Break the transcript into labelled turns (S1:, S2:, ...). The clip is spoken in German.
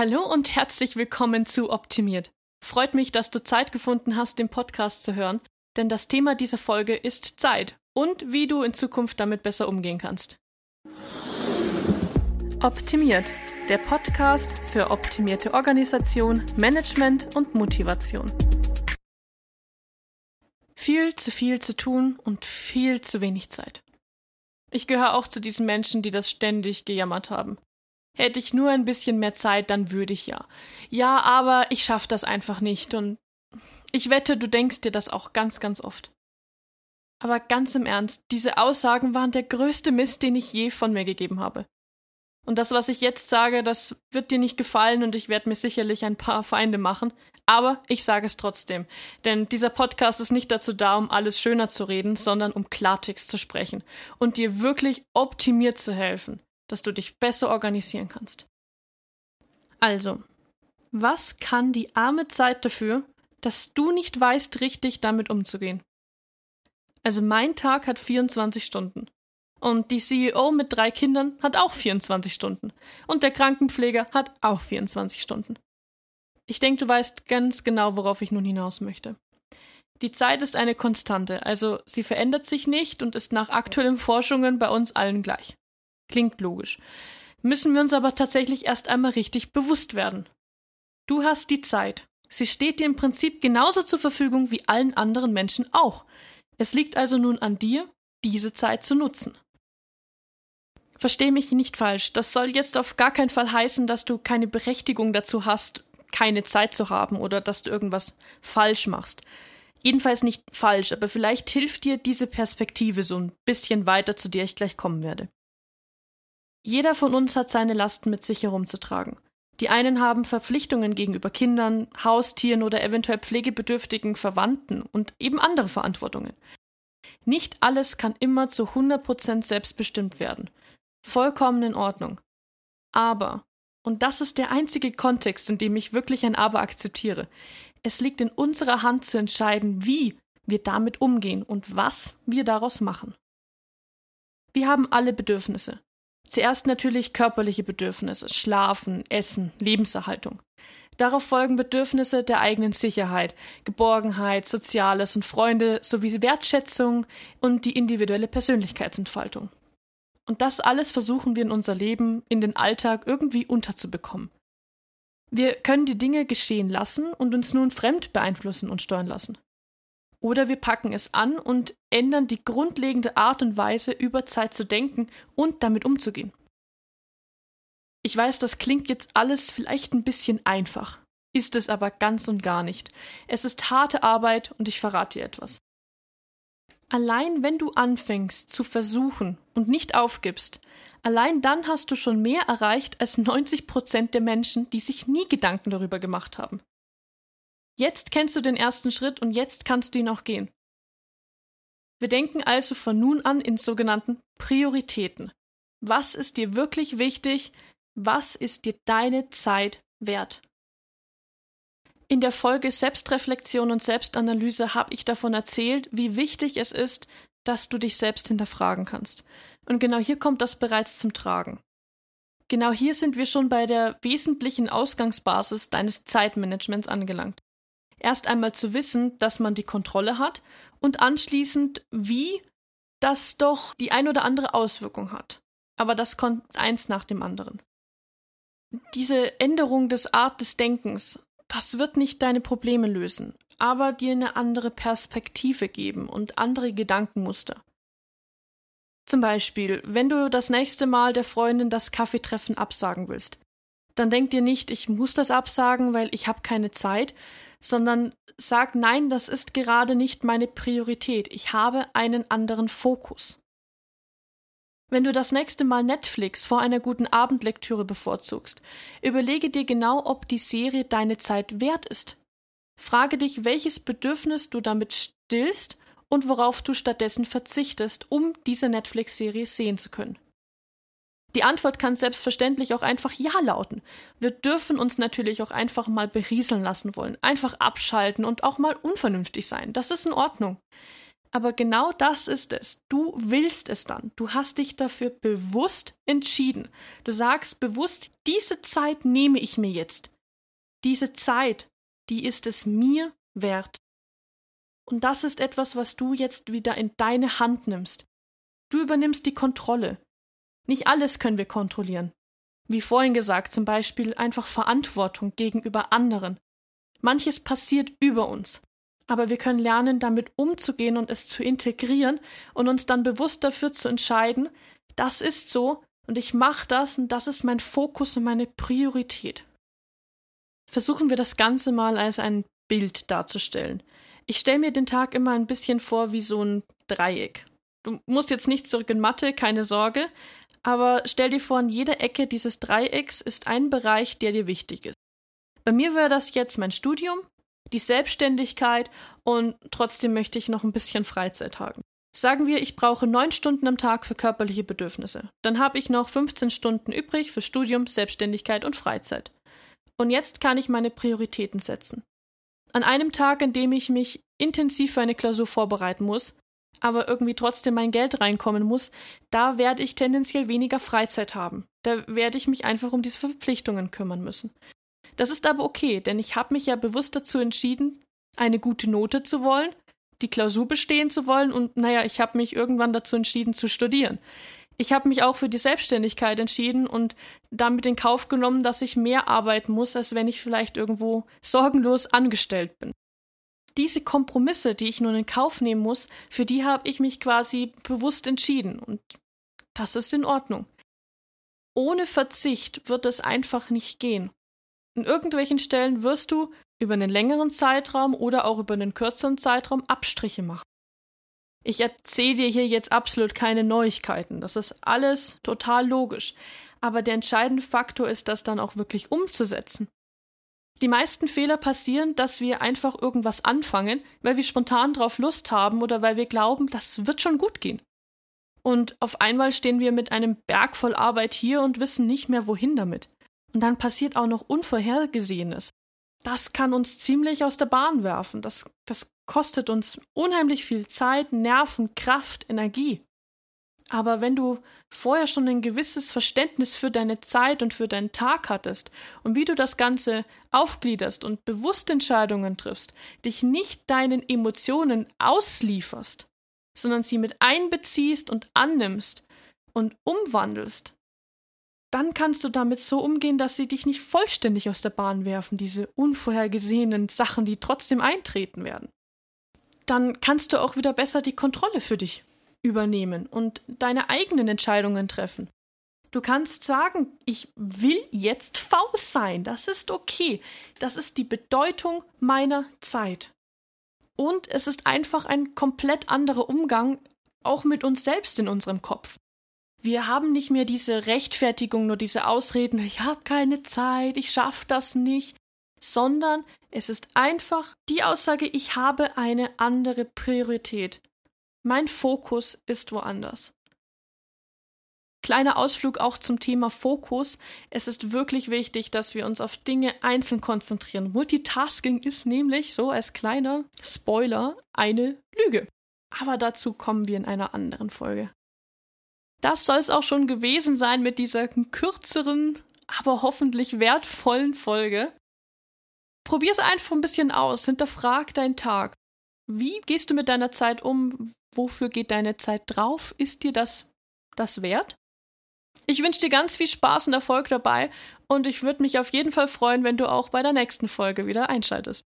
S1: Hallo und herzlich willkommen zu Optimiert. Freut mich, dass du Zeit gefunden hast, den Podcast zu hören, denn das Thema dieser Folge ist Zeit und wie du in Zukunft damit besser umgehen kannst. Optimiert, der Podcast für optimierte Organisation, Management und Motivation. Viel zu viel zu tun und viel zu wenig Zeit. Ich gehöre auch zu diesen Menschen, die das ständig gejammert haben. Hätte ich nur ein bisschen mehr Zeit, dann würde ich ja. Ja, aber ich schaffe das einfach nicht und ich wette, du denkst dir das auch ganz, ganz oft. Aber ganz im Ernst, diese Aussagen waren der größte Mist, den ich je von mir gegeben habe. Und das, was ich jetzt sage, das wird dir nicht gefallen und ich werde mir sicherlich ein paar Feinde machen, aber ich sage es trotzdem. Denn dieser Podcast ist nicht dazu da, um alles schöner zu reden, sondern um Klartext zu sprechen und dir wirklich optimiert zu helfen dass du dich besser organisieren kannst. Also, was kann die arme Zeit dafür, dass du nicht weißt, richtig damit umzugehen? Also mein Tag hat 24 Stunden. Und die CEO mit drei Kindern hat auch 24 Stunden. Und der Krankenpfleger hat auch 24 Stunden. Ich denke, du weißt ganz genau, worauf ich nun hinaus möchte. Die Zeit ist eine Konstante, also sie verändert sich nicht und ist nach aktuellen Forschungen bei uns allen gleich. Klingt logisch. Müssen wir uns aber tatsächlich erst einmal richtig bewusst werden. Du hast die Zeit. Sie steht dir im Prinzip genauso zur Verfügung wie allen anderen Menschen auch. Es liegt also nun an dir, diese Zeit zu nutzen. Versteh mich nicht falsch, das soll jetzt auf gar keinen Fall heißen, dass du keine Berechtigung dazu hast, keine Zeit zu haben oder dass du irgendwas falsch machst. Jedenfalls nicht falsch, aber vielleicht hilft dir diese Perspektive so ein bisschen weiter, zu der ich gleich kommen werde. Jeder von uns hat seine Lasten mit sich herumzutragen. Die einen haben Verpflichtungen gegenüber Kindern, Haustieren oder eventuell pflegebedürftigen Verwandten und eben andere Verantwortungen. Nicht alles kann immer zu 100% selbstbestimmt werden. Vollkommen in Ordnung. Aber, und das ist der einzige Kontext, in dem ich wirklich ein Aber akzeptiere, es liegt in unserer Hand zu entscheiden, wie wir damit umgehen und was wir daraus machen. Wir haben alle Bedürfnisse. Zuerst natürlich körperliche Bedürfnisse, Schlafen, Essen, Lebenserhaltung. Darauf folgen Bedürfnisse der eigenen Sicherheit, Geborgenheit, Soziales und Freunde sowie Wertschätzung und die individuelle Persönlichkeitsentfaltung. Und das alles versuchen wir in unser Leben, in den Alltag irgendwie unterzubekommen. Wir können die Dinge geschehen lassen und uns nun fremd beeinflussen und steuern lassen. Oder wir packen es an und ändern die grundlegende Art und Weise, über Zeit zu denken und damit umzugehen. Ich weiß, das klingt jetzt alles vielleicht ein bisschen einfach, ist es aber ganz und gar nicht. Es ist harte Arbeit und ich verrate dir etwas. Allein wenn du anfängst zu versuchen und nicht aufgibst, allein dann hast du schon mehr erreicht als 90 Prozent der Menschen, die sich nie Gedanken darüber gemacht haben. Jetzt kennst du den ersten Schritt und jetzt kannst du ihn auch gehen. Wir denken also von nun an in sogenannten Prioritäten. Was ist dir wirklich wichtig? Was ist dir deine Zeit wert? In der Folge Selbstreflexion und Selbstanalyse habe ich davon erzählt, wie wichtig es ist, dass du dich selbst hinterfragen kannst. Und genau hier kommt das bereits zum Tragen. Genau hier sind wir schon bei der wesentlichen Ausgangsbasis deines Zeitmanagements angelangt erst einmal zu wissen, dass man die Kontrolle hat und anschließend, wie das doch die ein oder andere Auswirkung hat. Aber das kommt eins nach dem anderen. Diese Änderung des Art des Denkens, das wird nicht deine Probleme lösen, aber dir eine andere Perspektive geben und andere Gedankenmuster. Zum Beispiel, wenn du das nächste Mal der Freundin das Kaffeetreffen absagen willst, dann denk dir nicht, ich muss das absagen, weil ich habe keine Zeit, sondern sag nein, das ist gerade nicht meine Priorität. Ich habe einen anderen Fokus. Wenn du das nächste Mal Netflix vor einer guten Abendlektüre bevorzugst, überlege dir genau, ob die Serie deine Zeit wert ist. Frage dich, welches Bedürfnis du damit stillst und worauf du stattdessen verzichtest, um diese Netflix-Serie sehen zu können. Die Antwort kann selbstverständlich auch einfach Ja lauten. Wir dürfen uns natürlich auch einfach mal berieseln lassen wollen, einfach abschalten und auch mal unvernünftig sein. Das ist in Ordnung. Aber genau das ist es. Du willst es dann. Du hast dich dafür bewusst entschieden. Du sagst bewusst, diese Zeit nehme ich mir jetzt. Diese Zeit, die ist es mir wert. Und das ist etwas, was du jetzt wieder in deine Hand nimmst. Du übernimmst die Kontrolle. Nicht alles können wir kontrollieren. Wie vorhin gesagt, zum Beispiel einfach Verantwortung gegenüber anderen. Manches passiert über uns. Aber wir können lernen, damit umzugehen und es zu integrieren und uns dann bewusst dafür zu entscheiden, das ist so und ich mache das und das ist mein Fokus und meine Priorität. Versuchen wir das Ganze mal als ein Bild darzustellen. Ich stelle mir den Tag immer ein bisschen vor wie so ein Dreieck. Du musst jetzt nicht zurück in Mathe, keine Sorge, aber stell dir vor, in jeder Ecke dieses Dreiecks ist ein Bereich, der dir wichtig ist. Bei mir wäre das jetzt mein Studium, die Selbstständigkeit und trotzdem möchte ich noch ein bisschen Freizeit haben. Sagen wir, ich brauche neun Stunden am Tag für körperliche Bedürfnisse. Dann habe ich noch 15 Stunden übrig für Studium, Selbstständigkeit und Freizeit. Und jetzt kann ich meine Prioritäten setzen. An einem Tag, an dem ich mich intensiv für eine Klausur vorbereiten muss, aber irgendwie trotzdem mein Geld reinkommen muss, da werde ich tendenziell weniger Freizeit haben. Da werde ich mich einfach um diese Verpflichtungen kümmern müssen. Das ist aber okay, denn ich habe mich ja bewusst dazu entschieden, eine gute Note zu wollen, die Klausur bestehen zu wollen und naja, ich habe mich irgendwann dazu entschieden zu studieren. Ich habe mich auch für die Selbstständigkeit entschieden und damit in Kauf genommen, dass ich mehr arbeiten muss, als wenn ich vielleicht irgendwo sorgenlos angestellt bin diese Kompromisse, die ich nun in Kauf nehmen muss, für die habe ich mich quasi bewusst entschieden. Und das ist in Ordnung. Ohne Verzicht wird es einfach nicht gehen. In irgendwelchen Stellen wirst du über einen längeren Zeitraum oder auch über einen kürzeren Zeitraum Abstriche machen. Ich erzähle dir hier jetzt absolut keine Neuigkeiten. Das ist alles total logisch. Aber der entscheidende Faktor ist, das dann auch wirklich umzusetzen. Die meisten Fehler passieren, dass wir einfach irgendwas anfangen, weil wir spontan drauf Lust haben oder weil wir glauben, das wird schon gut gehen. Und auf einmal stehen wir mit einem Berg voll Arbeit hier und wissen nicht mehr, wohin damit. Und dann passiert auch noch Unvorhergesehenes. Das kann uns ziemlich aus der Bahn werfen. Das, das kostet uns unheimlich viel Zeit, Nerven, Kraft, Energie. Aber wenn du vorher schon ein gewisses Verständnis für deine Zeit und für deinen Tag hattest und wie du das Ganze aufgliederst und bewusst Entscheidungen triffst, dich nicht deinen Emotionen auslieferst, sondern sie mit einbeziehst und annimmst und umwandelst, dann kannst du damit so umgehen, dass sie dich nicht vollständig aus der Bahn werfen, diese unvorhergesehenen Sachen, die trotzdem eintreten werden. Dann kannst du auch wieder besser die Kontrolle für dich übernehmen und deine eigenen Entscheidungen treffen. Du kannst sagen, ich will jetzt faul sein, das ist okay, das ist die Bedeutung meiner Zeit. Und es ist einfach ein komplett anderer Umgang auch mit uns selbst in unserem Kopf. Wir haben nicht mehr diese Rechtfertigung, nur diese Ausreden, ich habe keine Zeit, ich schaffe das nicht, sondern es ist einfach die Aussage, ich habe eine andere Priorität. Mein Fokus ist woanders. Kleiner Ausflug auch zum Thema Fokus. Es ist wirklich wichtig, dass wir uns auf Dinge einzeln konzentrieren. Multitasking ist nämlich, so als kleiner Spoiler, eine Lüge. Aber dazu kommen wir in einer anderen Folge. Das soll es auch schon gewesen sein mit dieser kürzeren, aber hoffentlich wertvollen Folge. Probier es einfach ein bisschen aus, hinterfrag deinen Tag. Wie gehst du mit deiner Zeit um? Wofür geht deine Zeit drauf? Ist dir das das wert? Ich wünsche dir ganz viel Spaß und Erfolg dabei und ich würde mich auf jeden Fall freuen, wenn du auch bei der nächsten Folge wieder einschaltest.